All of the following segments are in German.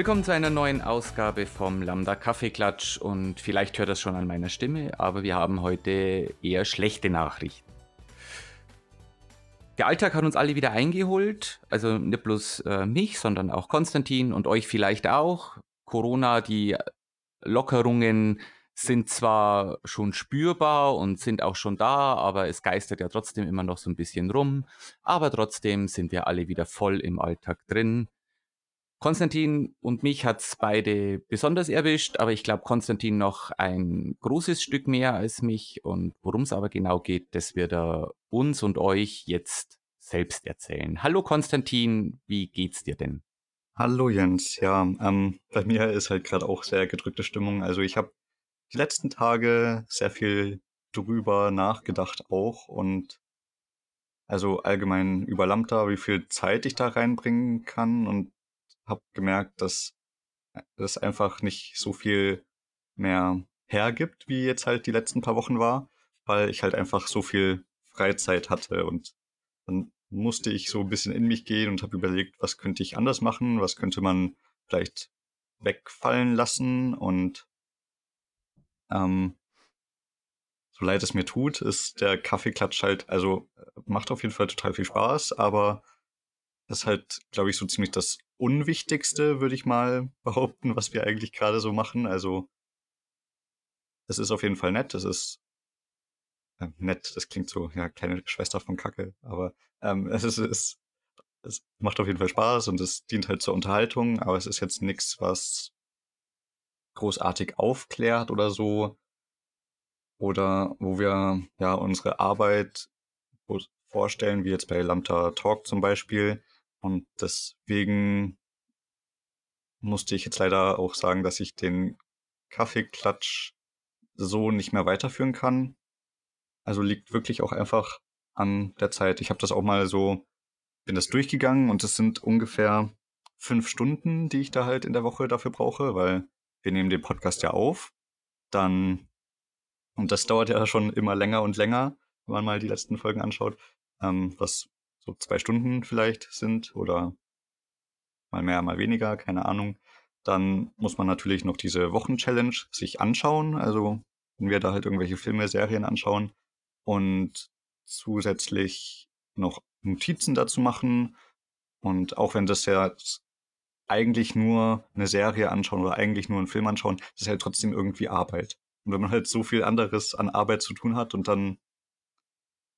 Willkommen zu einer neuen Ausgabe vom Lambda Kaffeeklatsch und vielleicht hört das schon an meiner Stimme, aber wir haben heute eher schlechte Nachrichten. Der Alltag hat uns alle wieder eingeholt, also nicht bloß äh, mich, sondern auch Konstantin und euch vielleicht auch. Corona, die Lockerungen sind zwar schon spürbar und sind auch schon da, aber es geistert ja trotzdem immer noch so ein bisschen rum. Aber trotzdem sind wir alle wieder voll im Alltag drin. Konstantin und mich hat's beide besonders erwischt, aber ich glaube Konstantin noch ein großes Stück mehr als mich. Und worum es aber genau geht, das wird er uns und euch jetzt selbst erzählen. Hallo Konstantin, wie geht's dir denn? Hallo Jens, ja, ähm, bei mir ist halt gerade auch sehr gedrückte Stimmung. Also ich habe die letzten Tage sehr viel drüber nachgedacht auch und also allgemein über Lambda, wie viel Zeit ich da reinbringen kann und habe gemerkt, dass es einfach nicht so viel mehr hergibt, wie jetzt halt die letzten paar Wochen war, weil ich halt einfach so viel Freizeit hatte und dann musste ich so ein bisschen in mich gehen und habe überlegt, was könnte ich anders machen, was könnte man vielleicht wegfallen lassen und ähm, so leid es mir tut, ist der Kaffeeklatsch halt, also macht auf jeden Fall total viel Spaß, aber ist halt, glaube ich, so ziemlich das Unwichtigste, würde ich mal behaupten, was wir eigentlich gerade so machen. Also, es ist auf jeden Fall nett. Es ist äh, nett, das klingt so, ja, kleine Schwester von Kacke, aber ähm, es ist, es, es macht auf jeden Fall Spaß und es dient halt zur Unterhaltung, aber es ist jetzt nichts, was großartig aufklärt oder so. Oder wo wir ja unsere Arbeit vorstellen, wie jetzt bei Lambda Talk zum Beispiel, und deswegen musste ich jetzt leider auch sagen, dass ich den Kaffeeklatsch so nicht mehr weiterführen kann. Also liegt wirklich auch einfach an der Zeit. Ich habe das auch mal so, bin das durchgegangen und es sind ungefähr fünf Stunden, die ich da halt in der Woche dafür brauche, weil wir nehmen den Podcast ja auf. Dann, und das dauert ja schon immer länger und länger, wenn man mal die letzten Folgen anschaut, ähm, was so zwei Stunden vielleicht sind oder mal mehr, mal weniger, keine Ahnung. Dann muss man natürlich noch diese Wochenchallenge sich anschauen. Also wenn wir da halt irgendwelche Filme, Serien anschauen und zusätzlich noch Notizen dazu machen. Und auch wenn das ja eigentlich nur eine Serie anschauen oder eigentlich nur einen Film anschauen, das ist halt trotzdem irgendwie Arbeit. Und wenn man halt so viel anderes an Arbeit zu tun hat und dann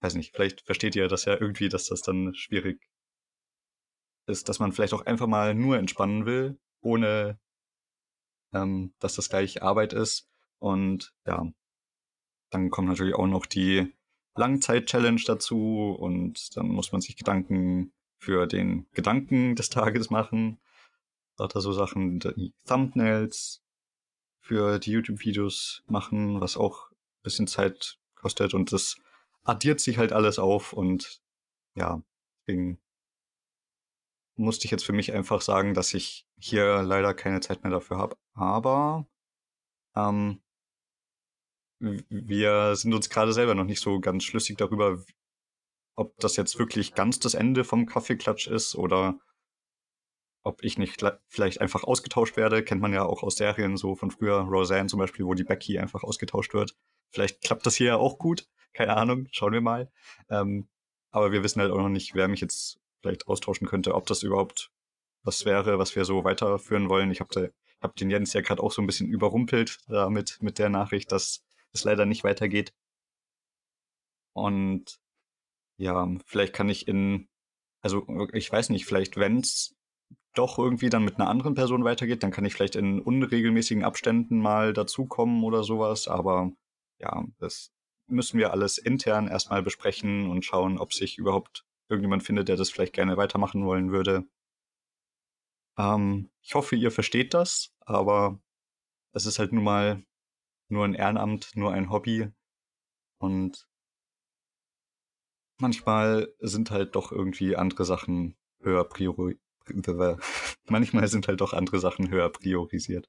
weiß nicht, vielleicht versteht ihr das ja irgendwie, dass das dann schwierig ist, dass man vielleicht auch einfach mal nur entspannen will, ohne ähm, dass das gleich Arbeit ist. Und ja, dann kommt natürlich auch noch die Langzeit-Challenge dazu und dann muss man sich Gedanken für den Gedanken des Tages machen. Lauter so Sachen, die Thumbnails für die YouTube-Videos machen, was auch ein bisschen Zeit kostet und das addiert sich halt alles auf und ja, deswegen musste ich jetzt für mich einfach sagen, dass ich hier leider keine Zeit mehr dafür habe. Aber ähm, wir sind uns gerade selber noch nicht so ganz schlüssig darüber, ob das jetzt wirklich ganz das Ende vom Kaffeeklatsch ist oder ob ich nicht vielleicht einfach ausgetauscht werde. Kennt man ja auch aus Serien so von früher, Roseanne zum Beispiel, wo die Becky einfach ausgetauscht wird. Vielleicht klappt das hier ja auch gut. Keine Ahnung, schauen wir mal. Ähm, aber wir wissen halt auch noch nicht, wer mich jetzt vielleicht austauschen könnte, ob das überhaupt was wäre, was wir so weiterführen wollen. Ich habe hab den Jens ja gerade auch so ein bisschen überrumpelt damit mit der Nachricht, dass es leider nicht weitergeht. Und ja, vielleicht kann ich in, also ich weiß nicht, vielleicht wenn's doch irgendwie dann mit einer anderen Person weitergeht, dann kann ich vielleicht in unregelmäßigen Abständen mal dazukommen oder sowas. Aber ja, das müssen wir alles intern erstmal besprechen und schauen, ob sich überhaupt irgendjemand findet, der das vielleicht gerne weitermachen wollen würde. Ähm, ich hoffe, ihr versteht das, aber es ist halt nun mal nur ein Ehrenamt, nur ein Hobby. Und manchmal sind halt doch irgendwie andere Sachen höher priori manchmal sind halt doch andere Sachen höher priorisiert.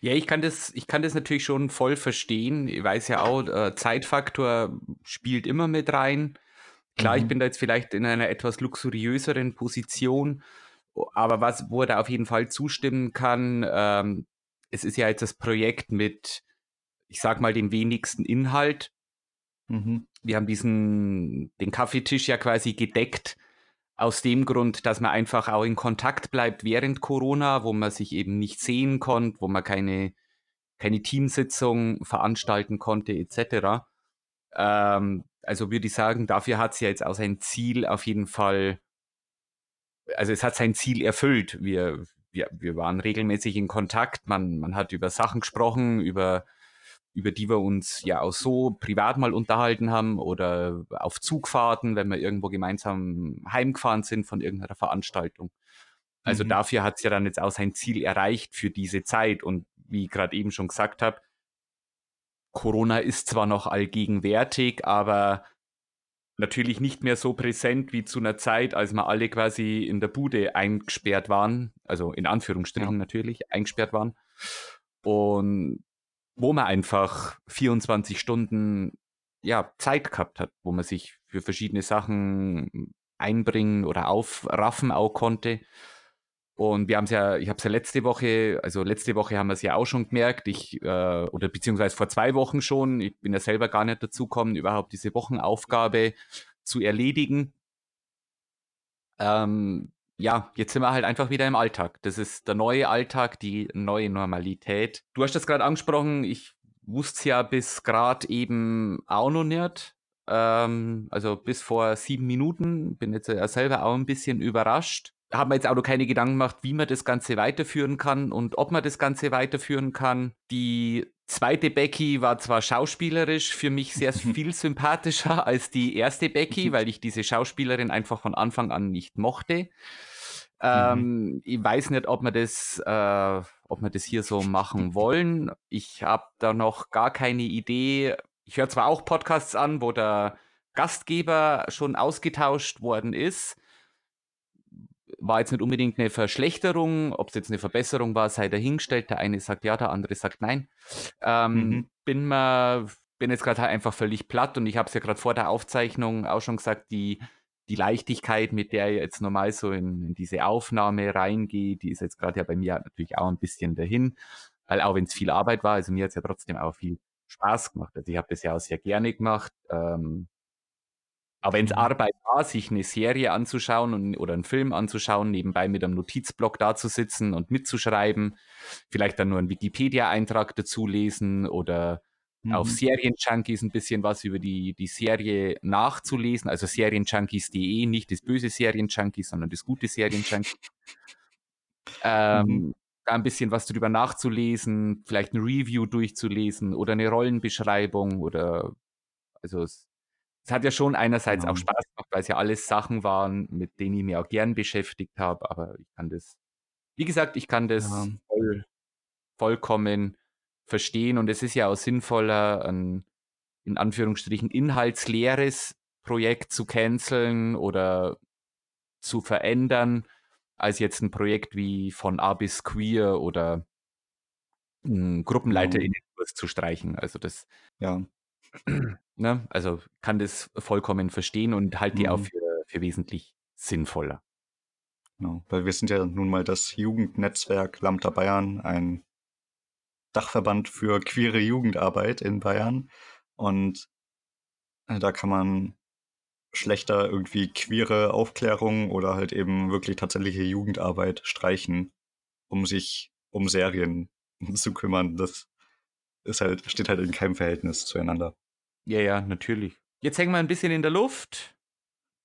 Ja, ich kann das, ich kann das natürlich schon voll verstehen. Ich weiß ja auch, äh, Zeitfaktor spielt immer mit rein. Klar, mhm. ich bin da jetzt vielleicht in einer etwas luxuriöseren Position aber was, wo er da auf jeden Fall zustimmen kann, ähm, es ist ja jetzt das Projekt mit, ich sag mal, dem wenigsten Inhalt. Mhm. Wir haben diesen, den Kaffeetisch ja quasi gedeckt aus dem Grund, dass man einfach auch in Kontakt bleibt während Corona, wo man sich eben nicht sehen konnte, wo man keine, keine Teamsitzung veranstalten konnte, etc. Ähm, also würde ich sagen, dafür hat es ja jetzt auch sein Ziel auf jeden Fall, also es hat sein Ziel erfüllt. Wir, wir, wir waren regelmäßig in Kontakt, man, man hat über Sachen gesprochen, über über die wir uns ja auch so privat mal unterhalten haben oder auf Zugfahrten, wenn wir irgendwo gemeinsam heimgefahren sind von irgendeiner Veranstaltung. Also mhm. dafür hat es ja dann jetzt auch sein Ziel erreicht für diese Zeit. Und wie ich gerade eben schon gesagt habe, Corona ist zwar noch allgegenwärtig, aber natürlich nicht mehr so präsent wie zu einer Zeit, als wir alle quasi in der Bude eingesperrt waren, also in Anführungsstrichen ja. natürlich eingesperrt waren. Und wo man einfach 24 Stunden ja, Zeit gehabt hat, wo man sich für verschiedene Sachen einbringen oder aufraffen auch konnte. Und wir haben es ja, ich habe es ja letzte Woche, also letzte Woche haben wir es ja auch schon gemerkt, ich, äh, oder beziehungsweise vor zwei Wochen schon, ich bin ja selber gar nicht dazu gekommen, überhaupt diese Wochenaufgabe zu erledigen. Ähm, ja, jetzt sind wir halt einfach wieder im Alltag. Das ist der neue Alltag, die neue Normalität. Du hast das gerade angesprochen, ich wusste es ja bis gerade eben auch noch nicht. Ähm, also bis vor sieben Minuten. Bin jetzt ja selber auch ein bisschen überrascht. Haben wir jetzt auch noch keine Gedanken gemacht, wie man das Ganze weiterführen kann und ob man das Ganze weiterführen kann. Die zweite Becky war zwar schauspielerisch für mich sehr viel sympathischer als die erste Becky, weil ich diese Schauspielerin einfach von Anfang an nicht mochte. Ähm, mhm. Ich weiß nicht, ob wir das, äh, ob wir das hier so machen wollen. Ich habe da noch gar keine Idee. Ich höre zwar auch Podcasts an, wo der Gastgeber schon ausgetauscht worden ist. War jetzt nicht unbedingt eine Verschlechterung, ob es jetzt eine Verbesserung war, sei dahingestellt. Der eine sagt ja, der andere sagt nein. Ähm, mhm. Bin mal, bin jetzt gerade halt einfach völlig platt und ich habe es ja gerade vor der Aufzeichnung auch schon gesagt, die die Leichtigkeit, mit der er jetzt normal so in, in diese Aufnahme reingeht, die ist jetzt gerade ja bei mir natürlich auch ein bisschen dahin, weil auch wenn es viel Arbeit war, also mir hat es ja trotzdem auch viel Spaß gemacht. Also ich habe das ja auch sehr gerne gemacht. Ähm, aber wenn es. Arbeit war, sich eine Serie anzuschauen und, oder einen Film anzuschauen, nebenbei mit einem Notizblock da zu sitzen und mitzuschreiben, vielleicht dann nur einen Wikipedia-Eintrag dazu lesen oder mhm. auf Serienjunkies ein bisschen was über die, die Serie nachzulesen. Also Serienjunkies.de, nicht das böse Serienjunkies, sondern das gute Serienjunkies. ähm, mhm. Da ein bisschen was darüber nachzulesen, vielleicht ein Review durchzulesen oder eine Rollenbeschreibung oder also es, es hat ja schon einerseits ja. auch Spaß gemacht, weil es ja alles Sachen waren, mit denen ich mich auch gern beschäftigt habe, aber ich kann das, wie gesagt, ich kann das ja. voll, vollkommen verstehen. Und es ist ja auch sinnvoller, ein in Anführungsstrichen inhaltsleeres Projekt zu canceln oder zu verändern, als jetzt ein Projekt wie von A bis Queer oder ein Gruppenleiter in den Kurs zu streichen. Also das, ja. Ne, also kann das vollkommen verstehen und halte die auch mhm. für, für wesentlich sinnvoller. Genau, weil wir sind ja nun mal das Jugendnetzwerk Lambda Bayern, ein Dachverband für queere Jugendarbeit in Bayern. Und äh, da kann man schlechter irgendwie queere Aufklärung oder halt eben wirklich tatsächliche Jugendarbeit streichen, um sich um Serien zu kümmern. Das ist halt, steht halt in keinem Verhältnis zueinander. Ja, ja, natürlich. Jetzt hängen wir ein bisschen in der Luft.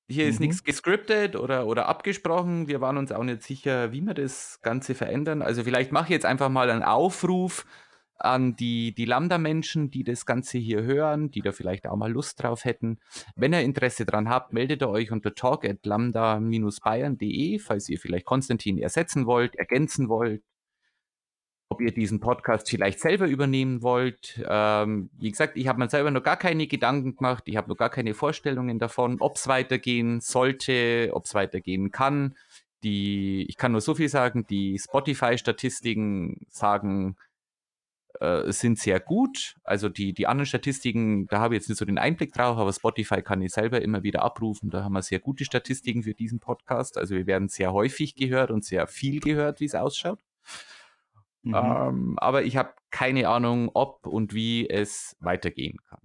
Hier ist mhm. nichts gescriptet oder, oder abgesprochen. Wir waren uns auch nicht sicher, wie wir das Ganze verändern. Also vielleicht mache ich jetzt einfach mal einen Aufruf an die, die Lambda-Menschen, die das Ganze hier hören, die da vielleicht auch mal Lust drauf hätten. Wenn ihr Interesse dran habt, meldet ihr euch unter talk at lambda-bayern.de, falls ihr vielleicht Konstantin ersetzen wollt, ergänzen wollt, ob ihr diesen Podcast vielleicht selber übernehmen wollt. Ähm, wie gesagt, ich habe mir selber noch gar keine Gedanken gemacht, ich habe noch gar keine Vorstellungen davon, ob es weitergehen sollte, ob es weitergehen kann. Die, ich kann nur so viel sagen, die Spotify-Statistiken sagen, äh, sind sehr gut. Also die, die anderen Statistiken, da habe ich jetzt nicht so den Einblick drauf, aber Spotify kann ich selber immer wieder abrufen. Da haben wir sehr gute Statistiken für diesen Podcast. Also wir werden sehr häufig gehört und sehr viel gehört, wie es ausschaut. Mhm. Ähm, aber ich habe keine Ahnung, ob und wie es weitergehen kann.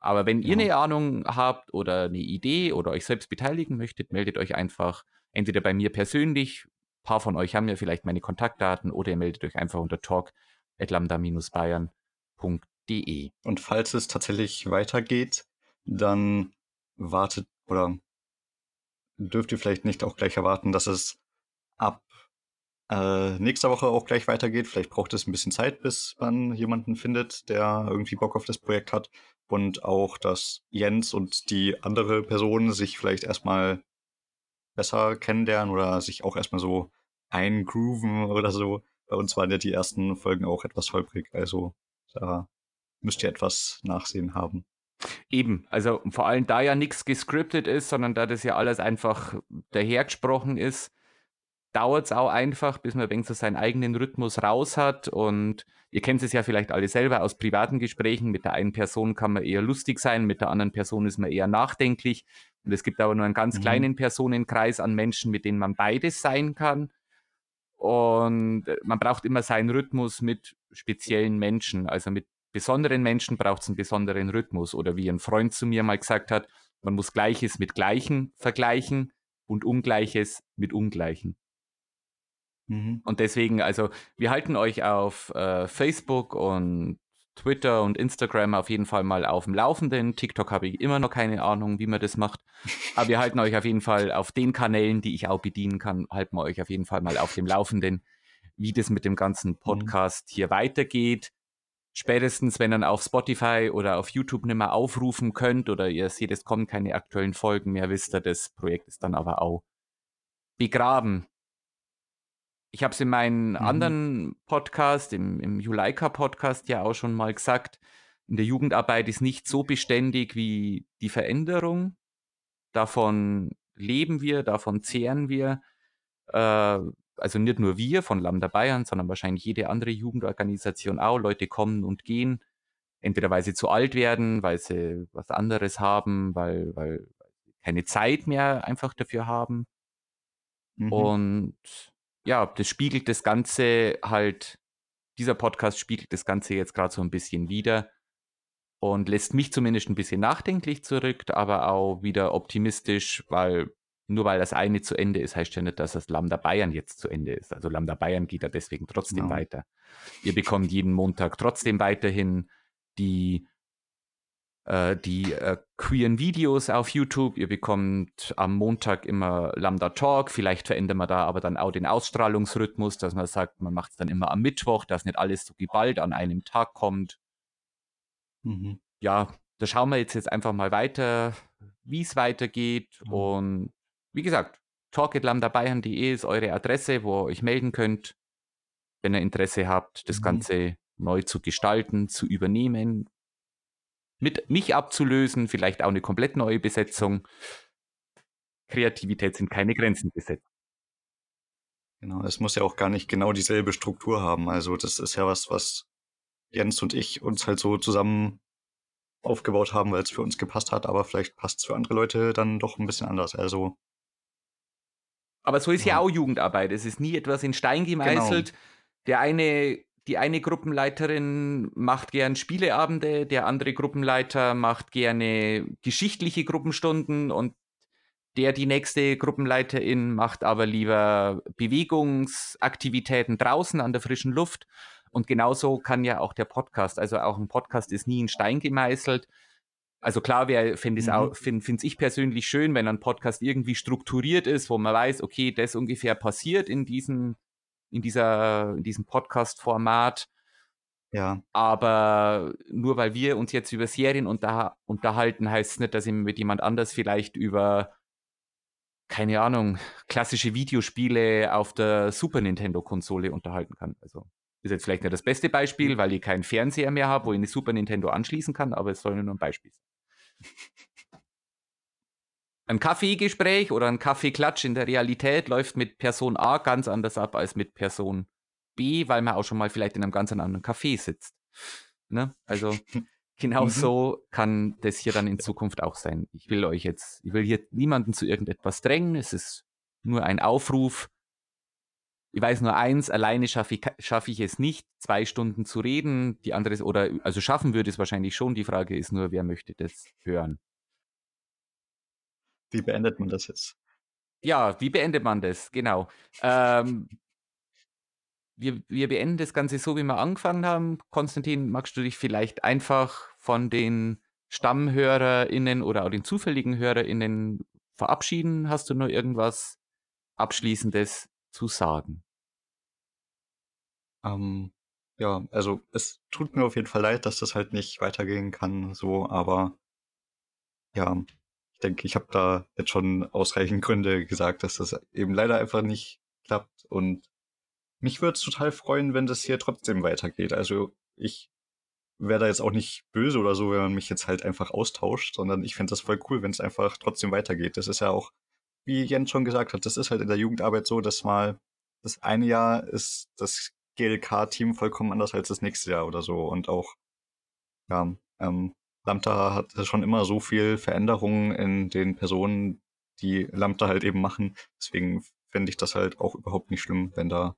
Aber wenn ja. ihr eine Ahnung habt oder eine Idee oder euch selbst beteiligen möchtet, meldet euch einfach entweder bei mir persönlich. Ein paar von euch haben ja vielleicht meine Kontaktdaten oder ihr meldet euch einfach unter talk.lambda-bayern.de. Und falls es tatsächlich weitergeht, dann wartet oder dürft ihr vielleicht nicht auch gleich erwarten, dass es ab äh, nächster Woche auch gleich weitergeht. Vielleicht braucht es ein bisschen Zeit, bis man jemanden findet, der irgendwie Bock auf das Projekt hat. Und auch, dass Jens und die andere Person sich vielleicht erstmal besser kennenlernen oder sich auch erstmal so eingrooven oder so. Bei uns waren ja die ersten Folgen auch etwas holprig. Also da müsst ihr etwas Nachsehen haben. Eben, also vor allem da ja nichts gescriptet ist, sondern da das ja alles einfach dahergesprochen ist, dauert es auch einfach, bis man so seinen eigenen Rhythmus raus hat. Und ihr kennt es ja vielleicht alle selber aus privaten Gesprächen. Mit der einen Person kann man eher lustig sein, mit der anderen Person ist man eher nachdenklich. Und es gibt aber nur einen ganz mhm. kleinen Personenkreis an Menschen, mit denen man beides sein kann. Und man braucht immer seinen Rhythmus mit speziellen Menschen. Also mit besonderen Menschen braucht es einen besonderen Rhythmus. Oder wie ein Freund zu mir mal gesagt hat, man muss Gleiches mit Gleichen vergleichen und Ungleiches mit Ungleichen. Mhm. Und deswegen, also wir halten euch auf äh, Facebook und Twitter und Instagram auf jeden Fall mal auf dem Laufenden. TikTok habe ich immer noch keine Ahnung, wie man das macht. Aber wir halten euch auf jeden Fall auf den Kanälen, die ich auch bedienen kann, halten wir euch auf jeden Fall mal auf dem Laufenden, wie das mit dem ganzen mhm. Podcast mhm. hier weitergeht. Spätestens, wenn ihr auf Spotify oder auf YouTube nicht mehr aufrufen könnt oder ihr seht, es kommen keine aktuellen Folgen mehr, wisst ihr, das Projekt ist dann aber auch begraben ich habe es in meinem mhm. anderen Podcast, im, im Juleika-Podcast ja auch schon mal gesagt, in der Jugendarbeit ist nicht so beständig wie die Veränderung. Davon leben wir, davon zehren wir. Äh, also nicht nur wir von Lambda Bayern, sondern wahrscheinlich jede andere Jugendorganisation auch. Leute kommen und gehen, entweder weil sie zu alt werden, weil sie was anderes haben, weil, weil, keine Zeit mehr einfach dafür haben. Mhm. Und ja, das spiegelt das Ganze halt, dieser Podcast spiegelt das Ganze jetzt gerade so ein bisschen wieder und lässt mich zumindest ein bisschen nachdenklich zurück, aber auch wieder optimistisch, weil nur weil das eine zu Ende ist, heißt ja nicht, dass das Lambda Bayern jetzt zu Ende ist. Also Lambda Bayern geht ja deswegen trotzdem genau. weiter. Ihr bekommt jeden Montag trotzdem weiterhin die die äh, queeren Videos auf YouTube. Ihr bekommt am Montag immer Lambda Talk. Vielleicht verändern wir da aber dann auch den Ausstrahlungsrhythmus, dass man sagt, man macht es dann immer am Mittwoch, dass nicht alles so geballt an einem Tag kommt. Mhm. Ja, da schauen wir jetzt, jetzt einfach mal weiter, wie es weitergeht. Mhm. Und wie gesagt, talk.lambdabayern.de ist eure Adresse, wo ihr euch melden könnt, wenn ihr Interesse habt, das mhm. Ganze neu zu gestalten, zu übernehmen, mit mich abzulösen, vielleicht auch eine komplett neue Besetzung. Kreativität sind keine Grenzen gesetzt. Genau, es muss ja auch gar nicht genau dieselbe Struktur haben. Also das ist ja was, was Jens und ich uns halt so zusammen aufgebaut haben, weil es für uns gepasst hat, aber vielleicht passt es für andere Leute dann doch ein bisschen anders. Also. Aber so ist ja, ja auch Jugendarbeit. Es ist nie etwas in Stein genau. gemeißelt. Genau. Der eine die eine Gruppenleiterin macht gern Spieleabende, der andere Gruppenleiter macht gerne geschichtliche Gruppenstunden und der die nächste Gruppenleiterin macht aber lieber Bewegungsaktivitäten draußen an der frischen Luft. Und genauso kann ja auch der Podcast, also auch ein Podcast ist nie in Stein gemeißelt. Also klar, finde ich mhm. find, ich persönlich schön, wenn ein Podcast irgendwie strukturiert ist, wo man weiß, okay, das ungefähr passiert in diesem in, dieser, in diesem Podcast-Format. Ja. Aber nur weil wir uns jetzt über Serien unter, unterhalten, heißt es nicht, dass ich mit jemand anders vielleicht über, keine Ahnung, klassische Videospiele auf der Super Nintendo-Konsole unterhalten kann. Also ist jetzt vielleicht nicht das beste Beispiel, mhm. weil ich keinen Fernseher mehr habe, wo ich eine Super Nintendo anschließen kann, aber es soll nur ein Beispiel sein. Ein Kaffeegespräch oder ein Kaffeeklatsch in der Realität läuft mit Person A ganz anders ab als mit Person B, weil man auch schon mal vielleicht in einem ganz anderen Café sitzt. Ne? Also genau mhm. so kann das hier dann in Zukunft auch sein. Ich will euch jetzt, ich will hier niemanden zu irgendetwas drängen. Es ist nur ein Aufruf. Ich weiß nur eins, alleine schaffe ich, schaffe ich es nicht, zwei Stunden zu reden. Die andere, oder also schaffen würde es wahrscheinlich schon. Die Frage ist nur, wer möchte das hören? Wie beendet man das jetzt? Ja, wie beendet man das? Genau. Ähm, wir, wir beenden das Ganze so, wie wir angefangen haben. Konstantin, magst du dich vielleicht einfach von den StammhörerInnen oder auch den zufälligen HörerInnen verabschieden? Hast du noch irgendwas Abschließendes zu sagen? Ähm, ja, also es tut mir auf jeden Fall leid, dass das halt nicht weitergehen kann, so, aber ja, denke, ich habe da jetzt schon ausreichend Gründe gesagt, dass das eben leider einfach nicht klappt und mich würde es total freuen, wenn das hier trotzdem weitergeht. Also ich wäre da jetzt auch nicht böse oder so, wenn man mich jetzt halt einfach austauscht, sondern ich fände das voll cool, wenn es einfach trotzdem weitergeht. Das ist ja auch, wie Jens schon gesagt hat, das ist halt in der Jugendarbeit so, dass mal das eine Jahr ist das GLK-Team vollkommen anders als das nächste Jahr oder so. Und auch, ja, ähm, Lambda hat schon immer so viel Veränderungen in den Personen, die Lambda halt eben machen. Deswegen fände ich das halt auch überhaupt nicht schlimm, wenn da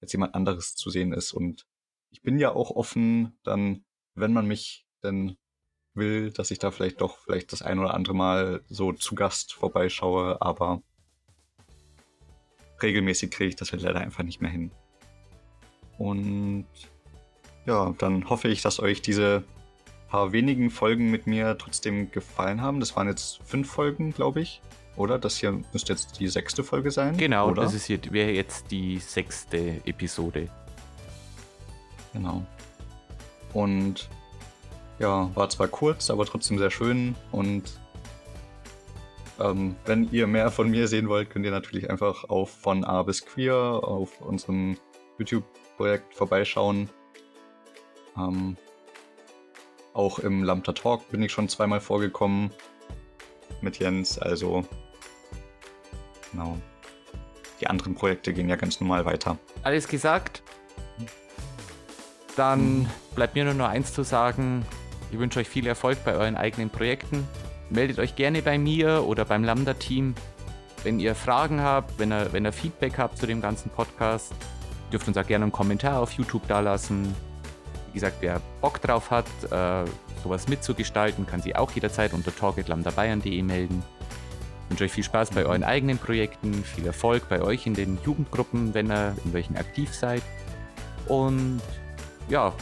jetzt jemand anderes zu sehen ist. Und ich bin ja auch offen, dann, wenn man mich denn will, dass ich da vielleicht doch vielleicht das ein oder andere Mal so zu Gast vorbeischaue, aber regelmäßig kriege ich das halt leider einfach nicht mehr hin. Und ja, dann hoffe ich, dass euch diese paar wenigen Folgen mit mir trotzdem gefallen haben. Das waren jetzt fünf Folgen, glaube ich oder? Das hier müsste jetzt die sechste Folge sein. Genau, oder? das ist hier, wäre jetzt die sechste Episode. Genau. Und ja, war zwar kurz, aber trotzdem sehr schön. Und ähm, wenn ihr mehr von mir sehen wollt, könnt ihr natürlich einfach auf von A bis Queer auf unserem YouTube-Projekt vorbeischauen. Ähm, auch im Lambda Talk bin ich schon zweimal vorgekommen mit Jens, also genau. Die anderen Projekte gehen ja ganz normal weiter. Alles gesagt? Dann bleibt mir nur noch eins zu sagen. Ich wünsche euch viel Erfolg bei euren eigenen Projekten. Meldet euch gerne bei mir oder beim Lambda-Team. Wenn ihr Fragen habt, wenn ihr, wenn ihr Feedback habt zu dem ganzen Podcast, dürft uns auch gerne einen Kommentar auf YouTube dalassen. Wie gesagt, wer Bock drauf hat, äh, sowas mitzugestalten, kann sich auch jederzeit unter talk.lambdabayern.de melden. Ich wünsche euch viel Spaß bei euren eigenen Projekten, viel Erfolg bei euch in den Jugendgruppen, wenn ihr in welchen aktiv seid. Und ja,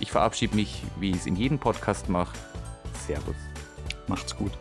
ich verabschiede mich, wie ich es in jedem Podcast mache. Servus. Macht's gut.